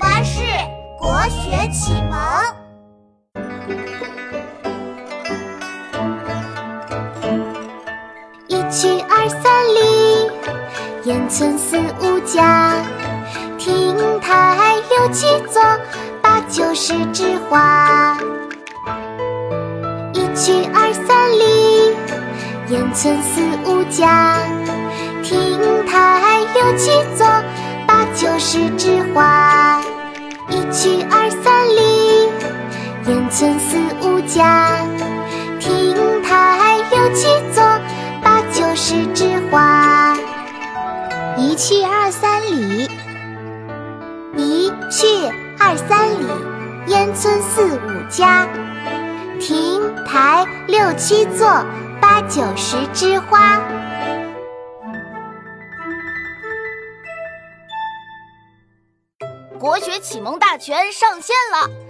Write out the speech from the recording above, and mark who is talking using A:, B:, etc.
A: 巴士国学启蒙。
B: 一去二三里，烟村四五家。亭台六七座，八九十枝花。一去二三里，烟村四五家。亭台六七座，八九十枝花。烟村四五家。亭台六七座，八九十枝花。
C: 一去二三里，
B: 一去二三里，烟村四五家。亭台六七座，八九十枝花。
D: 国学启蒙大全上线了！